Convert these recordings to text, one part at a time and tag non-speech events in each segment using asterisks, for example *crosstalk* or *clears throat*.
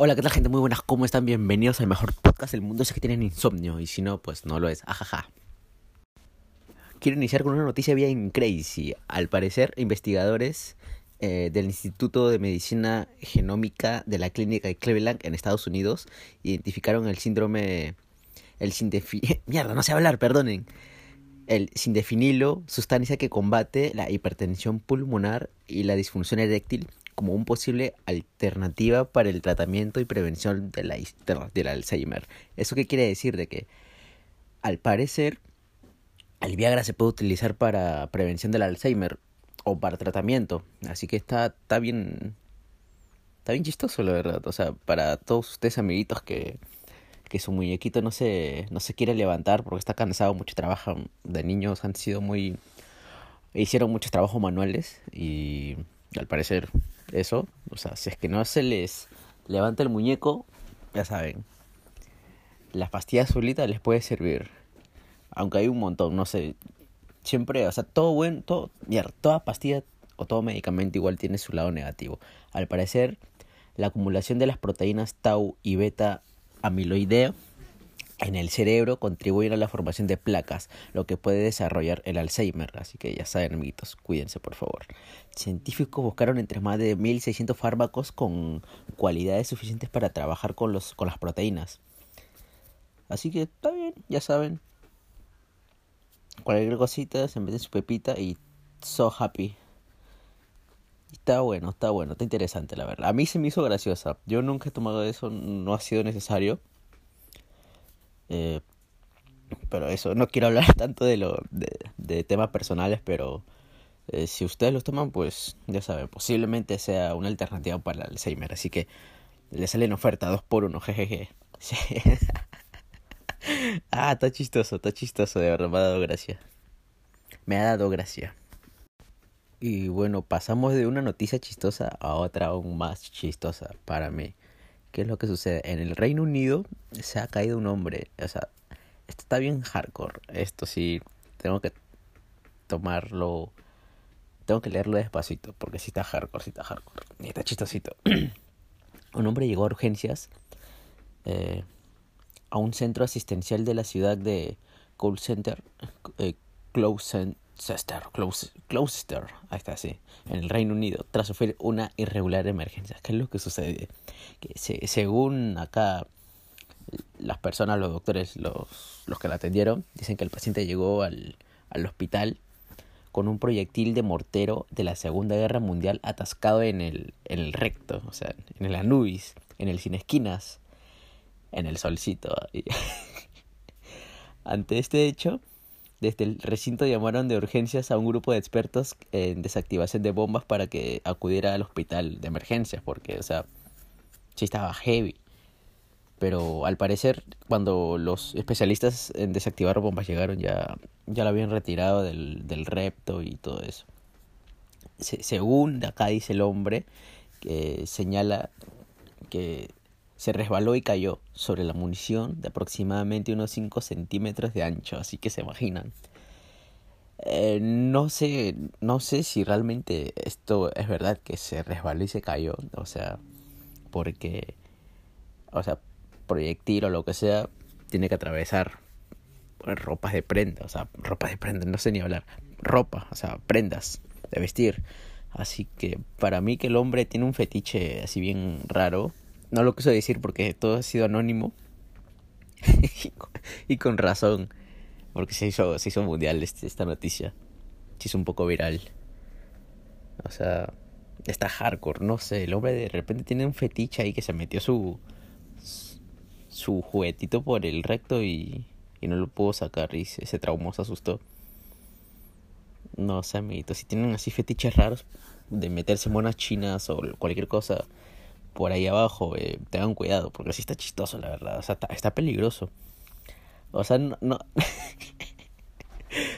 Hola, ¿qué tal gente? Muy buenas, ¿cómo están? Bienvenidos al mejor podcast del mundo. Sé que tienen insomnio y si no, pues no lo es. Ajaja. Quiero iniciar con una noticia bien crazy. Al parecer, investigadores eh, del Instituto de Medicina Genómica de la Clínica de Cleveland en Estados Unidos identificaron el síndrome... El sindefi... *laughs* Mierda, no sé hablar, perdonen. El sindefinilo, sustancia que combate la hipertensión pulmonar y la disfunción eréctil como un posible alternativa para el tratamiento y prevención de la, del Alzheimer. ¿Eso qué quiere decir? De que al parecer el Viagra se puede utilizar para prevención del Alzheimer o para tratamiento. Así que está, está bien. Está bien chistoso, la verdad. O sea, para todos ustedes, amiguitos, que, que su muñequito no se, no se quiere levantar porque está cansado, mucho trabajo de niños, han sido muy. hicieron muchos trabajos manuales y al parecer eso. O sea, si es que no se les levanta el muñeco, ya saben. Las pastillas solitas les puede servir. Aunque hay un montón, no sé. Siempre, o sea, todo bueno, todo, mira, toda pastilla o todo medicamento igual tiene su lado negativo. Al parecer, la acumulación de las proteínas tau y beta amiloideo en el cerebro contribuyen a la formación de placas, lo que puede desarrollar el Alzheimer. Así que ya saben, amiguitos, cuídense por favor. Científicos buscaron entre más de 1600 fármacos con cualidades suficientes para trabajar con, los, con las proteínas. Así que está bien, ya saben. Cualquier cosita, se mete su pepita y so happy. Está bueno, está bueno, está interesante la verdad. A mí se me hizo graciosa. Yo nunca he tomado eso, no ha sido necesario. Eh, pero eso, no quiero hablar *laughs* tanto de, lo, de, temas personales, pero eh, si ustedes los toman, pues ya saben, posiblemente sea una alternativa para el Alzheimer. Así que le salen oferta dos por uno, *laughs* jejeje. *laughs* ah, está chistoso, está chistoso, de verdad, me ha dado gracia. Me ha dado gracia. Y bueno, pasamos de una noticia chistosa a otra aún más chistosa para mí. ¿Qué es lo que sucede? En el Reino Unido se ha caído un hombre. O sea, esto está bien hardcore. Esto sí, tengo que tomarlo. Tengo que leerlo despacito, porque sí está hardcore, sí está hardcore. Y está chistosito. *clears throat* un hombre llegó a urgencias eh, a un centro asistencial de la ciudad de Cold Center, eh, Close Gloucester, ahí está, sí, en el Reino Unido, tras sufrir una irregular emergencia. ¿Qué es lo que sucede? Que según acá las personas, los doctores, los, los que la atendieron, dicen que el paciente llegó al, al hospital con un proyectil de mortero de la Segunda Guerra Mundial atascado en el, en el recto, o sea, en el anubis, en el sin esquinas, en el solcito. *laughs* Ante este hecho, desde el recinto llamaron de urgencias a un grupo de expertos en desactivación de bombas para que acudiera al hospital de emergencias, porque, o sea, sí estaba heavy. Pero al parecer, cuando los especialistas en desactivar bombas llegaron, ya, ya lo habían retirado del, del repto y todo eso. según acá dice el hombre, que señala que se resbaló y cayó sobre la munición de aproximadamente unos 5 centímetros de ancho, así que se imaginan. Eh, no sé, no sé si realmente esto es verdad que se resbaló y se cayó, o sea, porque, o sea, proyectil o lo que sea, tiene que atravesar ropas de prenda, o sea, ropa de prenda, no sé ni hablar, ropa, o sea, prendas de vestir. Así que para mí que el hombre tiene un fetiche así bien raro, no lo quiso decir porque todo ha sido anónimo. *laughs* y con razón. Porque se hizo, se hizo mundial este, esta noticia. Se hizo un poco viral. O sea, está hardcore, no sé. El hombre de repente tiene un fetiche ahí que se metió su. su juguetito por el recto y. y no lo pudo sacar y se, traumó, se asustó. No sé, amiguitos. Si tienen así fetiches raros de meterse monas chinas o cualquier cosa por ahí abajo, eh, tengan cuidado, porque así está chistoso, la verdad. O sea, está, peligroso. O sea, no. *laughs*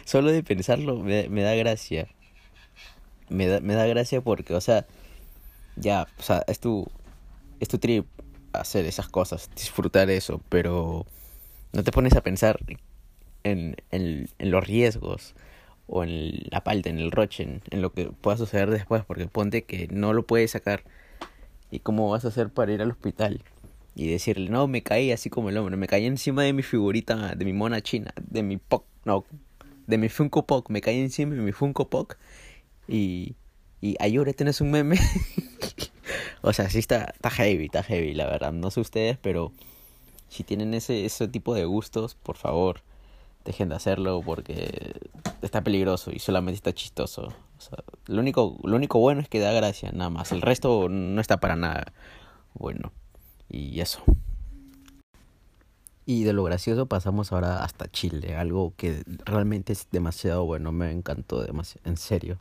Solo de pensarlo me, da gracia. Me da, me da gracia porque, o sea, ya, o sea, es tu, es tu trip hacer esas cosas, disfrutar eso, pero no te pones a pensar en, en, en los riesgos o en la palta, en el roche, en, en, lo que pueda suceder después, porque ponte que no lo puedes sacar ¿Y cómo vas a hacer para ir al hospital? Y decirle, no, me caí así como el hombre, me caí encima de mi figurita, de mi mona china, de mi Poc, no, de mi Funko Pop, me caí encima de mi Funko Pop y, y ahora tienes un meme. *laughs* o sea, sí está, está heavy, está heavy, la verdad. No sé ustedes, pero si tienen ese, ese tipo de gustos, por favor, dejen de hacerlo porque está peligroso y solamente está chistoso. O sea, lo único, lo único bueno es que da gracia, nada más. El resto no está para nada bueno. Y eso. Y de lo gracioso pasamos ahora hasta Chile, algo que realmente es demasiado bueno, me encantó demasiado, en serio,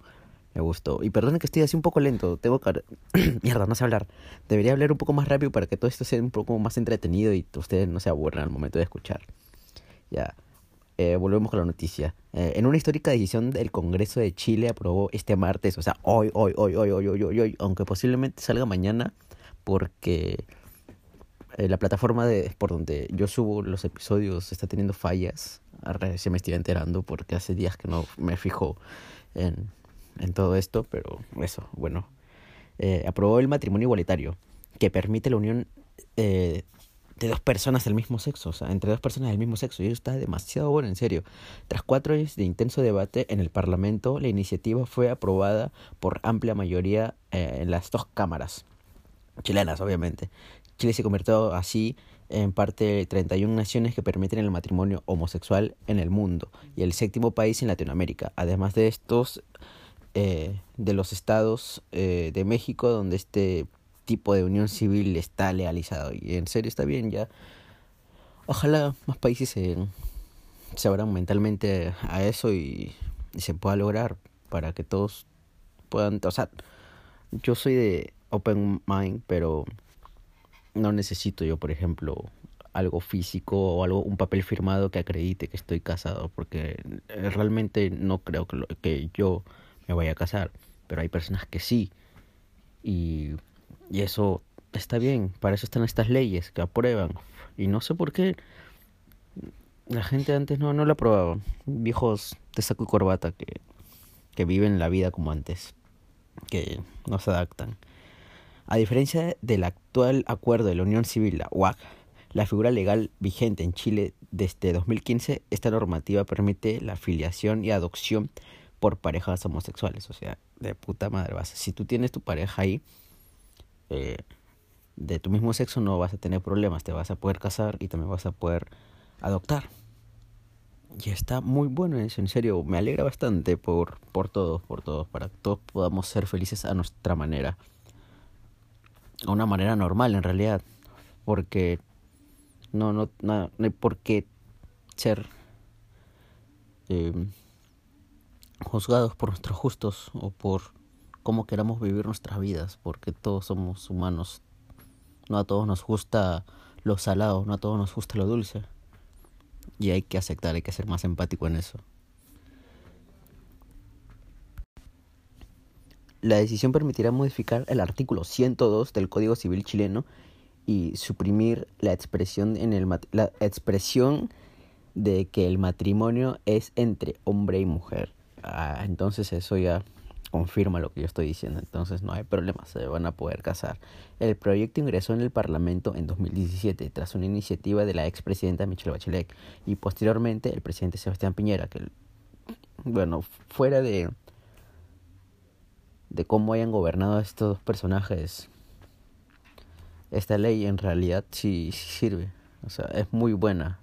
me gustó. Y perdón que estoy así un poco lento, tengo que... *clears throat* Mierda, no sé hablar. Debería hablar un poco más rápido para que todo esto sea un poco más entretenido y ustedes no se aburran al momento de escuchar. Ya, eh, volvemos con la noticia. Eh, en una histórica decisión del Congreso de Chile aprobó este martes, o sea, hoy, hoy, hoy, hoy, hoy, hoy, hoy, hoy aunque posiblemente salga mañana porque eh, la plataforma de, por donde yo subo los episodios está teniendo fallas. Se me estoy enterando porque hace días que no me fijo en, en todo esto, pero eso, bueno. Aprobó el matrimonio igualitario, que permite la unión de dos personas del mismo sexo, o sea, entre dos personas del mismo sexo. Y eso está demasiado bueno, en serio. Tras cuatro años de intenso debate en el Parlamento, la iniciativa fue aprobada por amplia mayoría en las dos cámaras chilenas, obviamente. Chile se convirtió así en parte de 31 naciones que permiten el matrimonio homosexual en el mundo y el séptimo país en Latinoamérica. Además de estos, eh, de los estados eh, de México donde este tipo de unión civil está legalizado. Y en serio está bien ya. Ojalá más países se, se abran mentalmente a eso y, se pueda lograr para que todos puedan... O sea, yo soy de open mind, pero no necesito yo, por ejemplo, algo físico o algo un papel firmado que acredite que estoy casado, porque realmente no creo que, que yo me vaya a casar, pero hay personas que sí. Y, y eso está bien, para eso están estas leyes que aprueban. Y no sé por qué la gente antes no, no lo aprobaba. Viejos de saco y corbata que, que viven la vida como antes, que no se adaptan. A diferencia del actual acuerdo de la Unión Civil, la UAC, la figura legal vigente en Chile desde 2015, esta normativa permite la afiliación y adopción por parejas homosexuales. O sea, de puta madre. Vas. Si tú tienes tu pareja ahí, eh, de tu mismo sexo, no vas a tener problemas. Te vas a poder casar y también vas a poder adoptar. Y está muy bueno eso, en serio. Me alegra bastante por, por todos, por todos, para que todos podamos ser felices a nuestra manera a una manera normal en realidad, porque no, no, no, hay por qué ser eh, juzgados por nuestros justos o por cómo queramos vivir nuestras vidas, porque todos somos humanos. No a todos nos gusta lo salado, no a todos nos gusta lo dulce. Y hay que aceptar, hay que ser más empático en eso. La decisión permitirá modificar el artículo 102 del Código Civil chileno y suprimir la expresión en el la expresión de que el matrimonio es entre hombre y mujer. Ah, entonces eso ya confirma lo que yo estoy diciendo, entonces no hay problema, se van a poder casar. El proyecto ingresó en el Parlamento en 2017 tras una iniciativa de la expresidenta Michelle Bachelet y posteriormente el presidente Sebastián Piñera, que bueno, fuera de de cómo hayan gobernado estos dos personajes, esta ley en realidad sí, sirve. O sea, es muy buena.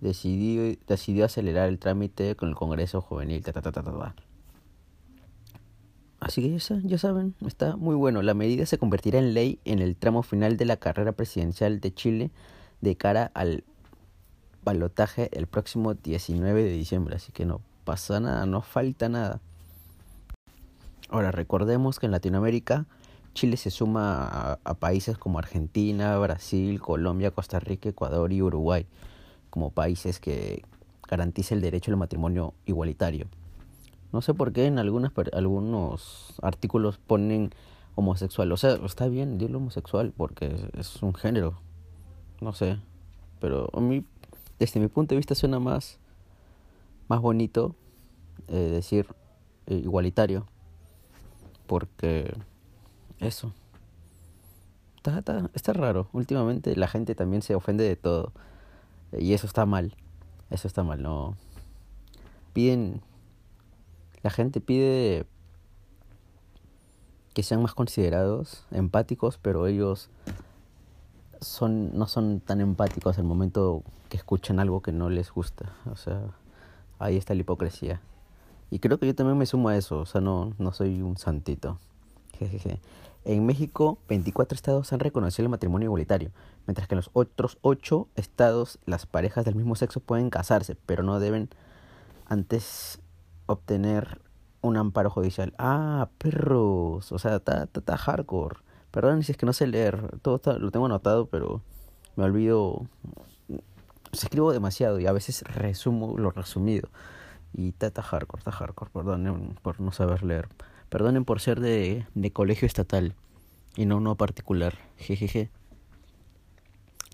Decidió, decidió acelerar el trámite con el Congreso Juvenil. Ta, ta, ta, Así que ya, saben, está muy bueno. La medida se convertirá en ley en el tramo final de la carrera presidencial de Chile de cara al balotaje el próximo 19 de diciembre. Así que no pasa nada, no falta nada. Ahora, recordemos que en Latinoamérica Chile se suma a, países como Argentina, Brasil, Colombia, Costa Rica, Ecuador y Uruguay como países que garantizan el derecho al matrimonio igualitario. No sé por qué en algunas, algunos artículos ponen homosexual. O sea, está bien decirlo homosexual porque es un género. No sé. Pero a mí, desde mi punto de vista, suena más, más bonito eh, decir eh, igualitario porque eso, está, está, raro. Últimamente la gente también se ofende de todo. Y eso está mal. Eso está mal, no. Piden. La gente pide que sean más considerados, empáticos, pero ellos son no son tan empáticos al momento que escuchan algo que no les gusta. O sea, ahí está la hipocresía. Y creo que yo también me sumo a eso, o sea, no, no soy un santito. Jejeje. En México, 24 estados han reconocido el matrimonio igualitario, mientras que en los otros 8 estados las parejas del mismo sexo pueden casarse, pero no deben antes obtener un amparo judicial. Ah, perros, o sea, está hardcore. Perdón si es que no sé leer, todo lo tengo anotado, pero me olvido. Se escribo demasiado y a veces resumo lo resumido. Y está hardcore, está hardcore, perdonen por no saber leer. Perdonen por ser de, de colegio estatal y no uno particular. Jejeje.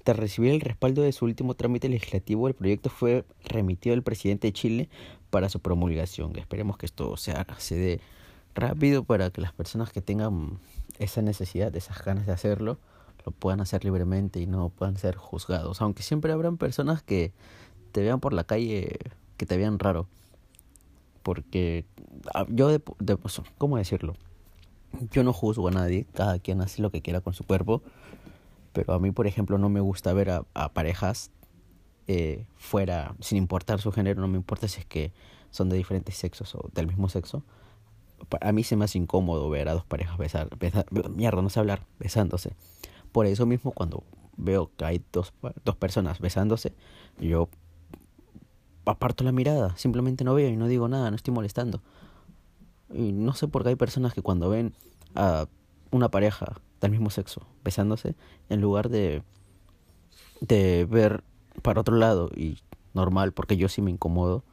Tras recibir el respaldo de su último trámite legislativo, el proyecto fue remitido al presidente de Chile para su promulgación. Esperemos que esto se, dé rápido para que las personas que tengan esa necesidad, esas ganas de hacerlo, lo puedan hacer libremente y no puedan ser juzgados. Aunque siempre habrán personas que te vean por la calle, que te vean raro porque ah, yo, de, pues, ¿cómo decirlo? Yo no juzgo a nadie, cada quien hace lo que quiera con su cuerpo, pero a mí, por ejemplo, no me gusta ver a, a parejas eh, fuera, sin importar su género, no me importa si es que son de diferentes sexos o del mismo sexo. A mí se me hace incómodo ver a dos parejas besar, besar mierda, no sé hablar, besándose. Por eso mismo cuando veo que hay dos, dos personas besándose, yo aparto la mirada, simplemente no veo y no digo nada, no estoy molestando. Y no sé por qué hay personas que cuando ven a una pareja del mismo sexo besándose, en lugar de, de ver para otro lado y normal, porque yo sí me incomodo,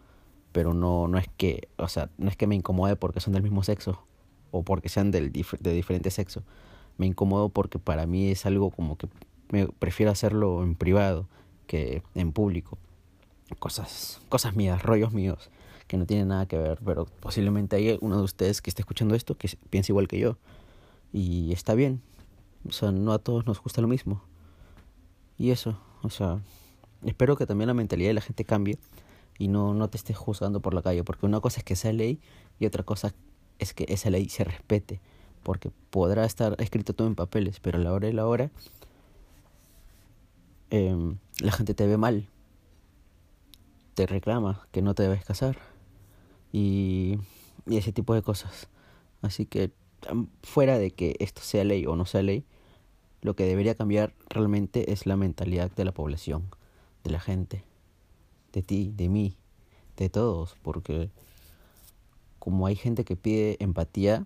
pero no, no es que, o sea, no es que me incomode porque son del mismo sexo o porque sean del de diferente sexo. Me incomodo porque para mí es algo como que me prefiero hacerlo en privado que en público cosas, cosas mías, rollos míos, que no tienen nada que ver, pero posiblemente hay uno de ustedes que esté escuchando esto que piensa igual que yo. Y está bien. O sea, no a todos nos gusta lo mismo. Y eso, o sea, espero que también la mentalidad de la gente cambie y no, no te estés juzgando por la calle, porque una cosa es que sea ley y otra cosa es que esa ley se respete, porque podrá estar escrito todo en papeles, pero a la hora de la hora eh, la gente te ve mal te reclama que no te debes casar y, y ese tipo de cosas. Así que fuera de que esto sea ley o no sea ley, lo que debería cambiar realmente es la mentalidad de la población, de la gente, de ti, de mí, de todos, porque como hay gente que pide empatía,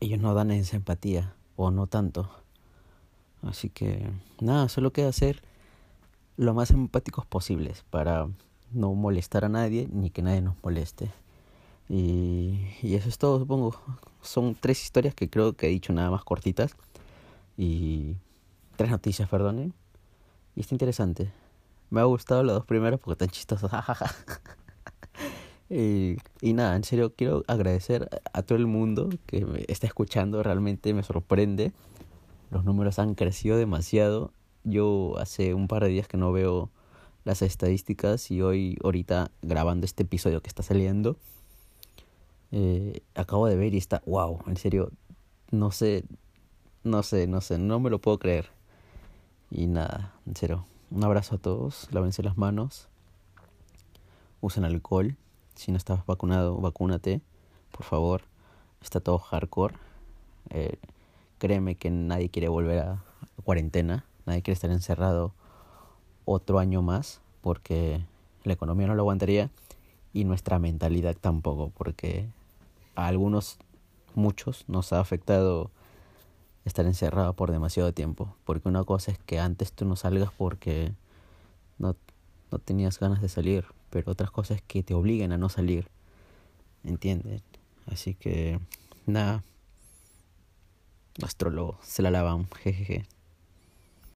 ellos no dan esa empatía, o no tanto. Así que nada, solo queda hacer lo más empáticos posibles para no molestar a nadie ni que nadie nos moleste. Y, y eso es todo, supongo. Son tres historias que creo que he dicho nada más cortitas. Y tres noticias, perdonen. Y está interesante. Me ha gustado las dos primeras porque están chistosas. *laughs* y, y nada, en serio quiero agradecer a todo el mundo que me está escuchando. Realmente me sorprende. Los números han crecido demasiado yo hace un par de días que no veo las estadísticas y hoy, ahorita grabando este episodio que está saliendo, eh, acabo de ver y está, wow, en serio, no sé, no sé, no sé, no me lo puedo creer. Y nada, en un abrazo a todos, lávense las manos, usen alcohol, si no estás vacunado, vacúnate, por favor, está todo hardcore. Eh, créeme que nadie quiere volver a cuarentena Nadie quiere estar encerrado otro año más porque la economía no lo aguantaría y nuestra mentalidad tampoco porque a algunos, muchos, nos ha afectado estar encerrado por demasiado tiempo. Porque una cosa es que antes tú no salgas porque no, no tenías ganas de salir, pero otra cosa es que te obliguen a no salir. ¿Entienden? Así que, nada. Astrólogo, se la lavan, jejeje.